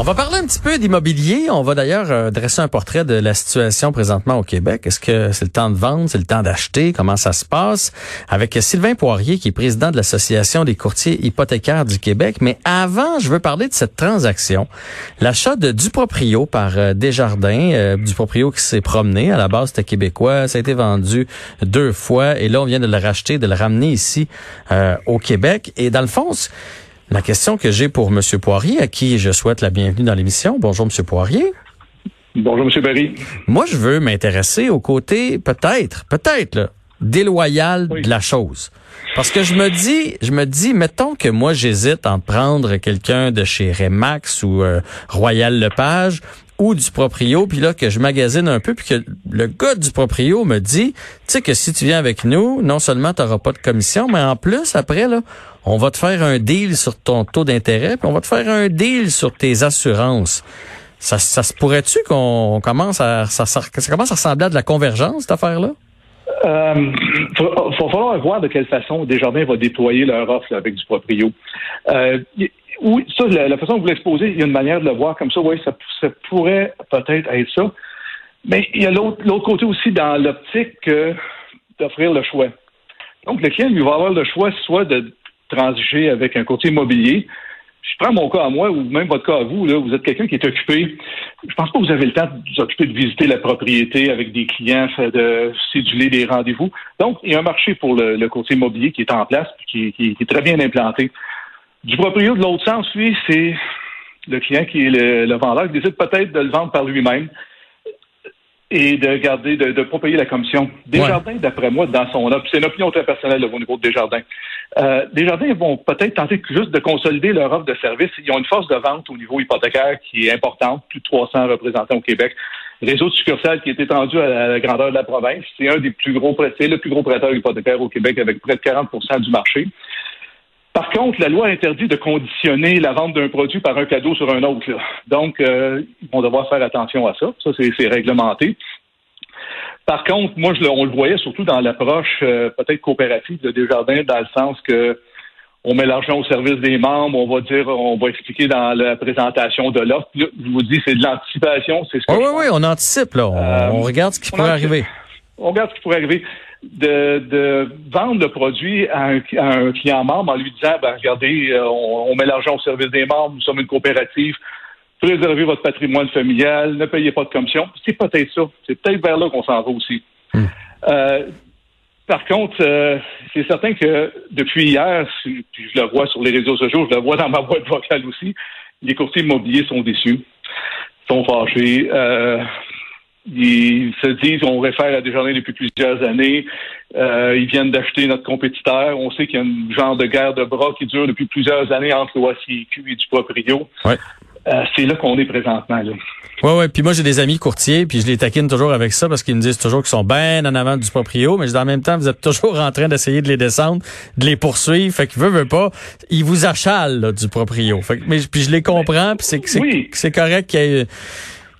On va parler un petit peu d'immobilier. On va d'ailleurs euh, dresser un portrait de la situation présentement au Québec. Est-ce que c'est le temps de vendre, c'est le temps d'acheter? Comment ça se passe? Avec Sylvain Poirier, qui est président de l'Association des courtiers hypothécaires du Québec. Mais avant, je veux parler de cette transaction. L'achat de Duproprio par euh, Desjardins, euh, Duproprio qui s'est promené. À la base, c'était québécois. Ça a été vendu deux fois. Et là, on vient de le racheter, de le ramener ici au Québec. Et dans le fond, la question que j'ai pour M. Poirier, à qui je souhaite la bienvenue dans l'émission. Bonjour, M. Poirier. Bonjour, M. Barry. Moi, je veux m'intéresser au côté, peut-être, peut-être, là, déloyal Oui. de la chose. Parce que je me dis, je me dis, mettons que moi, j'hésite en prendre quelqu'un de chez Remax ou euh, Royal Lepage ou du proprio, puis là, que je magasine un peu, puis que le gars du proprio me dit, tu sais que si tu viens avec nous, non seulement tu n'auras pas de commission, mais en plus, après, là, on va te faire un deal sur ton taux d'intérêt, puis on va te faire un deal sur tes assurances. Ça, ça se pourrait-tu qu'on commence à ça, ça, ça commence à ressembler à de la convergence, cette affaire-là? Euh, Il va falloir voir de quelle façon Desjardins va déployer leur offre là, avec du proprio. Euh, oui, ça, la, façon que vous l'exposez, il y a une manière de le voir comme ça. Oui, ça, ça pourrait peut-être être ça. Mais il y a l'autre l'autre côté aussi dans l'optique euh, d'offrir le choix. Donc, le client, lui, va avoir le choix soit de transiger avec un courtier immobilier. Je prends mon cas à moi ou même votre cas à vous. Là, vous êtes quelqu'un qui est occupé. Je pense pas que vous avez le temps de vous occuper de visiter la propriété avec des clients, de céduler des rendez-vous. Donc, il y a un marché pour le, le courtier immobilier qui est en place, qui, qui- qui est très bien implanté. Du proprio, de l'autre sens, lui, c'est le client qui est le, le vendeur qui décide peut-être de le vendre par lui-même et de garder, de ne pas payer la commission. Desjardins, d'après moi, dans son c'est une opinion très personnelle là, au niveau de Desjardins. Euh, Desjardins vont peut-être tenter juste de consolider leur offre de service. Ils ont une force de vente au niveau hypothécaire qui est importante, plus de 300 représentants au Québec. Réseau de succursales qui est étendu à la grandeur de la province. C'est un des plus gros c'est le plus gros prêteur hypothécaire au Québec avec près de 40% du marché. Par contre, la loi interdit de conditionner la vente d'un produit par un cadeau sur un autre. Donc, euh, ils vont devoir faire attention à ça. Ça, c'est réglementé. Par contre, moi, je on le voyait surtout dans l'approche euh, peut-être coopérative de Desjardins, dans le sens que on met l'argent au service des membres, on va dire, on va expliquer dans la présentation de l'offre. Là, Je vous dis, c'est de l'anticipation, c'est ce que Oui, je oui, oui, on anticipe, là. On, Euh, on regarde ce qui pourrait anticipe. arriver. on regarde ce qui pourrait arriver. De, de vendre le produit à un, à un client membre en lui disant ben, regardez, euh, on, on met l'argent au service des membres, nous sommes une coopérative, préservez votre patrimoine familial, ne payez pas de commission. C'est peut-être ça. C'est peut-être vers là qu'on s'en va aussi. Hmm. Euh, par contre, euh, c'est certain que depuis hier, puis je le vois sur les réseaux sociaux, je le vois dans ma boîte vocale aussi, les courtiers immobiliers sont déçus, sont fâchés. Euh, ils se disent on réfère à Desjardins depuis plusieurs années. Euh, ils viennent d'acheter notre compétiteur. On sait qu'il y a un genre de guerre de bras qui dure depuis plusieurs années entre l'OACIQ et du Proprio. Ouais. Euh, c'est là qu'on est présentement. Là. Ouais, ouais. Puis moi, j'ai des amis courtiers, puis je les taquine toujours avec ça parce qu'ils me disent toujours qu'ils sont bien en avant du proprio, mais je dis en même temps, vous êtes toujours en train d'essayer de les descendre, de les poursuivre. Fait que veut, veut pas, ils vous achalent là, du proprio. Fait que, mais puis je les comprends, puis c'est c'est Oui. c'est correct qu'il y ait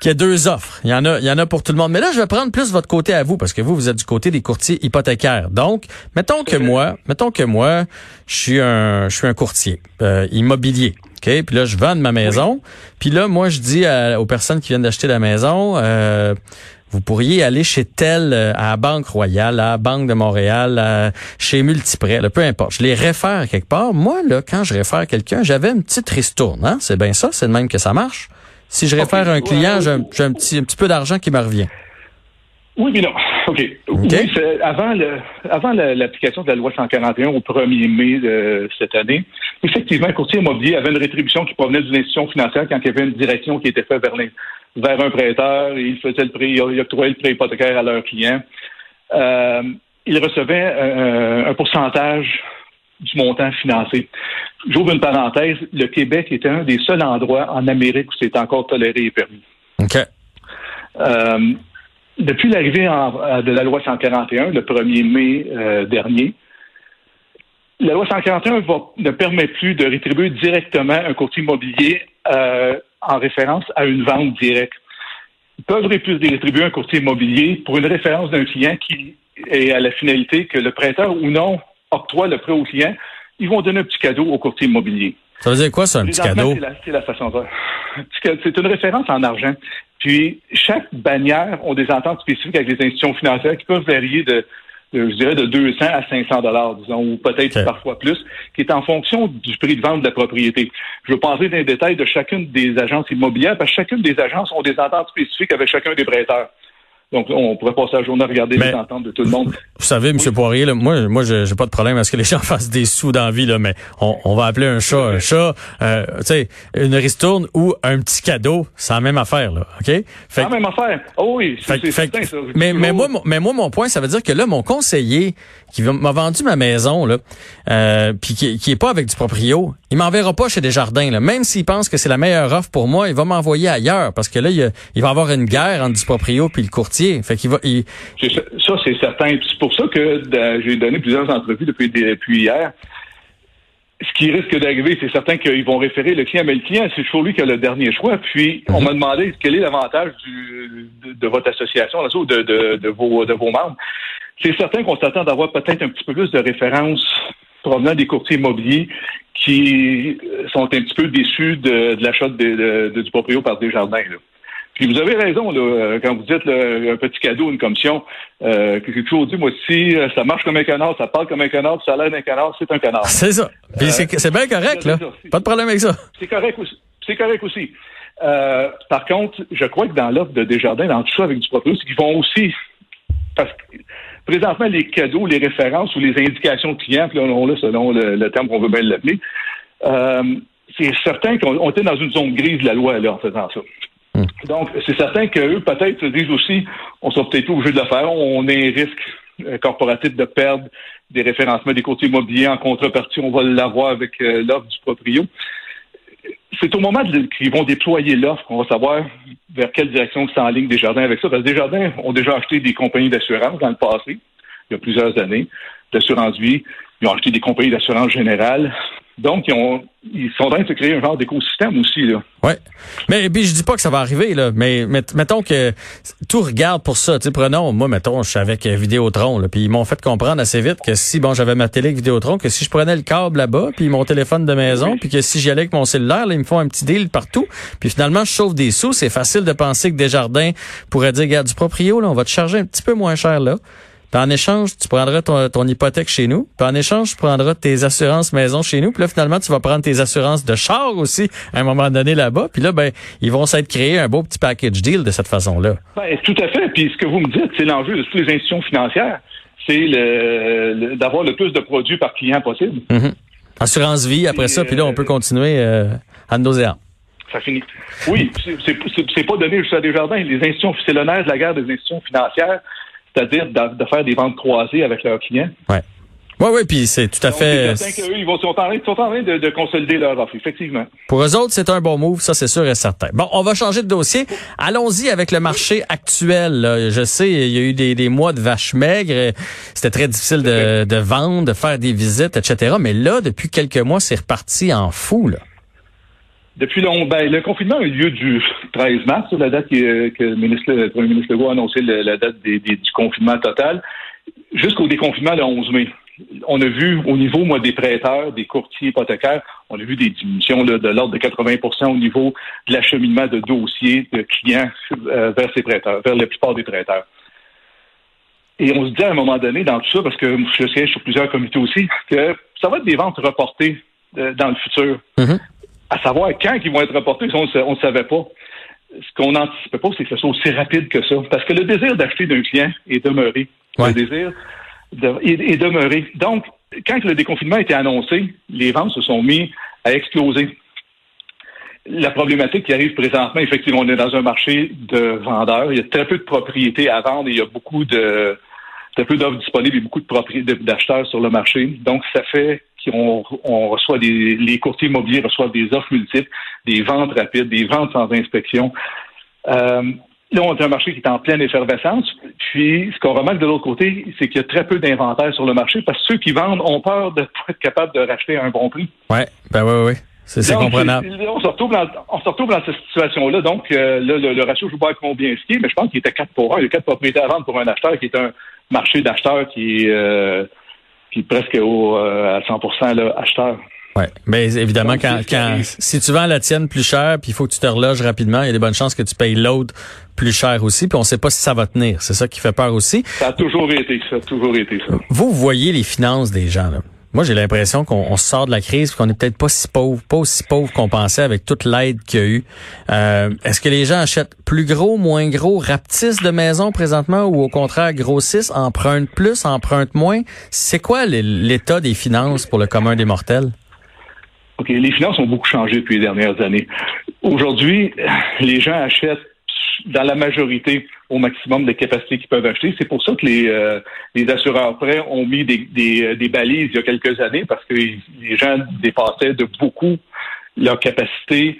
qu'il y ait deux offres. Il y en a, il y en a pour tout le monde. Mais là, je vais prendre plus votre côté à vous, parce que vous, vous êtes du côté des courtiers hypothécaires. Donc, mettons que moi, mettons que moi, je suis un, je suis un courtier euh, immobilier. OK? Puis là, je vends ma maison. Puis là, moi, je dis à- aux personnes qui viennent d'acheter la maison, euh, vous pourriez aller chez tel, euh, à la Banque Royale, à la Banque de Montréal, à- chez Multiprêt, là, peu importe. Je les réfère quelque part. Moi, là, quand je réfère quelqu'un, j'avais une petite ristourne. Hein? C'est bien ça, c'est de même que ça marche. Si je réfère un client, j'ai un, un petit, un petit peu d'argent qui me revient. Oui, mais non. OK. Oui, avant le, avant la- l'application de la loi 141 au 1er mai de cette année, effectivement, un courtier immobilier avait une rétribution qui provenait d'une institution financière quand il y avait une direction qui était faite vers, les- vers un prêteur et il faisait le prêt, il octroyait le prêt hypothécaire à leurs clients. Euh, il recevait euh, un pourcentage du montant financé. J'ouvre une parenthèse, le Québec était un des seuls endroits en Amérique où c'est encore toléré et permis. OK. Euh, depuis l'arrivée de la loi 141, le 1er mai euh, dernier, la loi 141 ne permet plus de rétribuer directement un courtier immobilier euh, en référence à une vente directe. Ils peuvent rétribuer un courtier immobilier pour une référence d'un client qui est à la finalité que le prêteur ou non octroie le prêt au client. Ils vont donner un petit cadeau au courtier immobilier. Ça veut dire quoi, ça, un petit cadeau? C'est la, façon de C'est une référence en argent. Puis, chaque bannière ont des ententes spécifiques avec les institutions financières qui peuvent varier de je dirais, de 200 à 500 dollars, disons, ou peut-être parfois plus, qui est en fonction du prix de vente de la propriété. Je veux passer dans les détails de chacune des agences immobilières, parce que chacune des agences ont des ententes spécifiques avec chacun des prêteurs. Donc, on pourrait passer la journée à regarder les ententes de tout le monde. Vous savez, M. Poirier, moi, moi, j'ai pas de problème à ce que les gens fassent des sous d'envie, là, mais on, va appeler un chat un chat. Euh, tu sais, une ristourne ou un petit cadeau, c'est la même affaire, là, OK? C'est la même affaire. Oh oui, c'est certain, ça. Mais, mais, moi, mais moi, mon point, ça veut dire que là, mon conseiller qui m'a vendu ma maison, là, euh, puis qui, qui est pas avec du proprio, il m'enverra pas chez Desjardins, là. Même s'il pense que c'est la meilleure offre pour moi, il va m'envoyer ailleurs, parce que là, il, il va avoir une guerre entre du proprio puis le courtier. Fait qu'il va. Ça, c'est certain. C'est pour ça que j'ai donné plusieurs entrevues depuis, depuis hier. Ce qui risque d'arriver, c'est certain qu'ils vont référer le client, mais le client, c'est toujours lui qui a le dernier choix. Puis, on mhm. m'a demandé quel est l'avantage de, votre association, de, de, de, vos, de vos membres. C'est certain qu'on s'attend d'avoir peut-être un petit peu plus de références provenant des courtiers immobiliers qui sont un petit peu déçus de, l'achat du proprio par des jardins. Puis vous avez raison, là, euh, quand vous dites un petit cadeau, une commission, euh, que j'ai toujours dit, moi, si euh, ça marche comme un canard, ça parle comme un canard, ça a l'air d'un canard, c'est un canard. C'est ça. Puis c'est bien correct, là. Pas de problème avec ça. C'est correct aussi. C'est correct aussi. par contre, je crois que dans l'offre de Desjardins, dans tout ça avec du proprio, c'est qu'ils vont aussi... Parce que présentement, les cadeaux, les références ou les indications clients, puis là, on l'a selon le, terme qu'on veut bien l'appeler, c'est certain qu'on était dans une zone grise de la loi là, en faisant ça. Hmm. Donc, c'est certain qu'eux, peut-être, se disent aussi, on sera peut-être obligé de le faire. On a un risque euh, corporatif de perdre des référencements des courtiers immobiliers en contrepartie. On va l'avoir avec euh, l'offre du proprio. C'est au moment qu'ils vont déployer l'offre qu'on va savoir vers quelle direction c'est en ligne des jardins avec ça. Parce que des jardins ont déjà acheté des compagnies d'assurance dans le passé, il y a plusieurs années, d'assurance vie. Ils ont acheté des compagnies d'assurance générale. Donc, ils, ont, ils sont en train de se créer un genre d'écosystème aussi. Là. Ouais. Mais puis je dis pas que ça va arriver, là, mais, mettons que tout regarde pour ça. Tu prenons, moi, mettons, je suis avec Vidéotron, là, puis ils m'ont fait comprendre assez vite que si, bon, j'avais ma télé avec Vidéotron, que si je prenais le câble là-bas, puis mon téléphone de maison, puis que si j'y allais avec mon cellulaire, là, ils me font un petit deal partout. Puis finalement, je sauve des sous. C'est facile de penser que Desjardins pourrait dire, regarde, du proprio, là, on va te charger un petit peu moins cher là en échange, tu prendras ton, hypothèque chez nous. Puis en échange, tu prendras tes assurances maison chez nous. Puis là, finalement, tu vas prendre tes assurances de char aussi à un moment donné là-bas. Puis là, ben, ils vont s'être créés un beau petit package deal de cette façon-là. Ben, tout à fait. Puis ce que vous me dites, c'est l'enjeu de toutes les institutions financières. C'est le, d'avoir le plus de produits par client possible. Mm-hmm. Assurance vie après ça, puis là, on peut continuer euh, à nos Ça finit. Oui, c'est pas donné juste à des jardins. Les institutions, c'est l'honneur de la guerre des institutions financières c'est-à-dire de, faire des ventes croisées avec leurs clients. Ouais. Oui, oui, puis c'est tout à fait. ils vont, sont en train, sont en train de, consolider leur offre, effectivement. Pour eux autres, c'est un bon move, ça c'est sûr et certain. Bon, on va changer de dossier. Allons-y avec le marché actuel. Je sais, il y a eu des, mois de vaches maigres. C'était très difficile de, de, vendre, de faire des visites, etc. Mais là, depuis quelques mois, c'est reparti en fou. Là. Depuis le, ben, le confinement a eu lieu du 13 mars, la date que, que le, ministre, le premier ministre Legault a annoncé la date du confinement total, jusqu'au déconfinement le 11 mai. On a vu au niveau moi, des prêteurs, des courtiers hypothécaires, on a vu des diminutions de l'ordre de 80% au niveau de l'acheminement de dossiers de clients euh, vers ces prêteurs, vers la plupart des prêteurs. Et on se dit à un moment donné dans tout ça, parce que je siège sur plusieurs comités aussi, que ça va être des ventes reportées euh, dans le futur. Mm-hmm à savoir quand ils vont être reportés, on ne savait pas. Ce qu'on n'anticipait pas, c'est que ce soit aussi rapide que ça. Parce que le désir d'acheter d'un client est demeuré. Le désir est, demeuré. Donc, quand le déconfinement a été annoncé, les ventes se sont mis à exploser. La problématique qui arrive présentement, effectivement, on est dans un marché de vendeurs. Il y a très peu de propriétés à vendre et il y a beaucoup de, très peu d'offres disponibles et beaucoup de d'acheteurs sur le marché. Donc, ça fait qu'on on reçoit des, les courtiers immobiliers reçoivent des offres multiples, des ventes rapides, des ventes sans inspection. Euh, là, on a un marché qui est en pleine effervescence. Puis, ce qu'on remarque de l'autre côté, c'est qu'il y a très peu d'inventaire sur le marché parce que ceux qui vendent ont peur de pas être capables de racheter à un bon prix. Ouais, ben oui, oui. C'est comprenable. On se, retrouve dans, on se retrouve dans cette situation-là. Donc, euh, là, le, ratio, je ne sais pas combien ce qui est, mais je pense qu'il était 4 pour 1. Il y a 4 propriétaires à vendre pour un acheteur qui est un marché d'acheteurs qui est, euh, qui est presque au, euh, à 100% là, acheteur. Ouais, mais évidemment quand, quand si tu vends la tienne plus cher, puis il faut que tu te reloges rapidement, il y a des bonnes chances que tu payes l'autre plus cher aussi, puis on sait pas si ça va tenir. C'est ça qui fait peur aussi. Ça a toujours été ça, toujours été ça. Vous voyez les finances des gens là. Moi, j'ai l'impression qu'on sort de la crise, qu'on est peut-être pas si pauvre, pas aussi pauvre qu'on pensait avec toute l'aide qu'il y a eu. Euh, Est-ce que les gens achètent plus gros, moins gros, rapetissent de maisons présentement ou au contraire grossissent, empruntent plus, empruntent moins? C'est quoi l'état des finances pour le commun des mortels? OK, les finances ont beaucoup changé depuis les dernières années. Aujourd'hui, les gens achètent dans la majorité au maximum de capacités qu'ils peuvent acheter. C'est pour ça que les, euh, les assureurs prêts ont mis des, des, des, balises il y a quelques années parce que les gens dépassaient de beaucoup leur capacité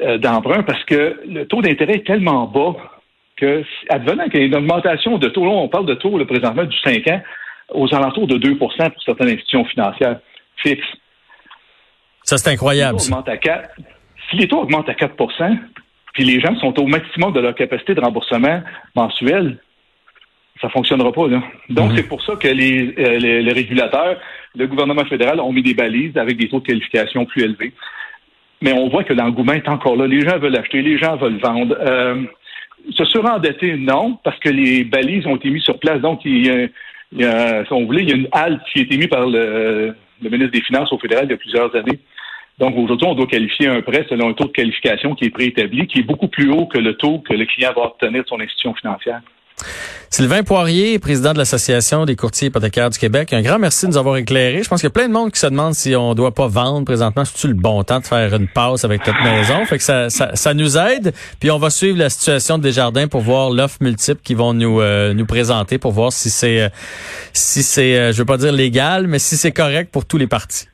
euh, d'emprunt parce que le taux d'intérêt est tellement bas que, advenant qu'il y a une augmentation de taux, là, on parle de taux le présentement du 5 ans aux alentours de 2% pour certaines institutions financières fixes. Ça, c'est incroyable. Si les taux augmentent à 4 puis les gens sont au maximum de leur capacité de remboursement mensuel, ça fonctionnera pas. Là. Donc, c'est pour ça que les, euh, les, régulateurs, le gouvernement fédéral ont mis des balises avec des taux de qualification plus élevés. Mais on voit que l'engouement est encore là. Les gens veulent acheter, les gens veulent vendre. Euh, se surendetter, non, parce que les balises ont été mises sur place. Donc, il y a, il y a si on voulait, il y a une halte qui a été mise par le, le ministre des Finances au fédéral il y a plusieurs années. Donc aujourd'hui, on doit qualifier un prêt selon un taux de qualification qui est préétabli, qui est beaucoup plus haut que le taux que le client va obtenir de son institution financière. Sylvain Poirier, président de l'Association des courtiers hypothécaires du Québec, un grand merci de nous avoir éclairé. Je pense qu'il y a plein de monde qui se demande si on doit pas vendre présentement. C'est-tu le bon temps de faire une passe avec notre maison? Fait que ça, ça, nous aide. Puis on va suivre la situation de Desjardins pour voir l'offre multiple qu'ils vont nous, euh, nous présenter pour voir si c'est, euh, si c'est, euh, je veux pas dire légal, mais si c'est correct pour tous les partis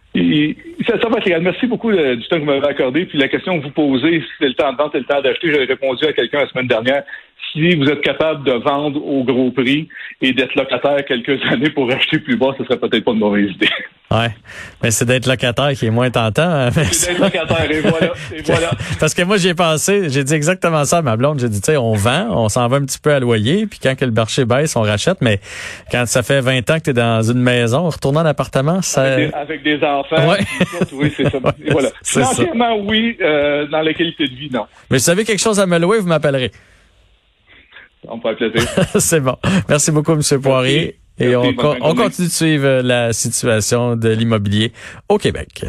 ça, va être Merci beaucoup euh, du temps que vous m'avez accordé. Puis la question que vous posez, c'est le temps de vendre, c'est le temps d'acheter, j'avais répondu à quelqu'un la semaine dernière. Si vous êtes capable de vendre au gros prix et d'être locataire quelques années pour acheter plus bas, ce serait peut-être pas une mauvaise idée. Ouais, mais c'est d'être locataire qui est moins tentant. Hein, c'est d'être locataire et voilà, et voilà. Parce que moi j'ai pensé, j'ai dit exactement ça à ma blonde. J'ai dit, tu sais, on vend, on s'en va un petit peu à loyer, puis quand que le marché baisse, on rachète. Mais quand ça fait 20 ans que tu es dans une maison, retournant en appartement, ça. Avec des, enfants. Ouais. oui, c'est ça. Et voilà. Financièrement, oui. Euh, dans la qualité de vie, non. Mais si vous avez quelque chose à me louer, vous m'appellerez. On plaisir. c'est bon. Merci beaucoup, M. Poirier. Et on, on continue de suivre la situation de l'immobilier au Québec.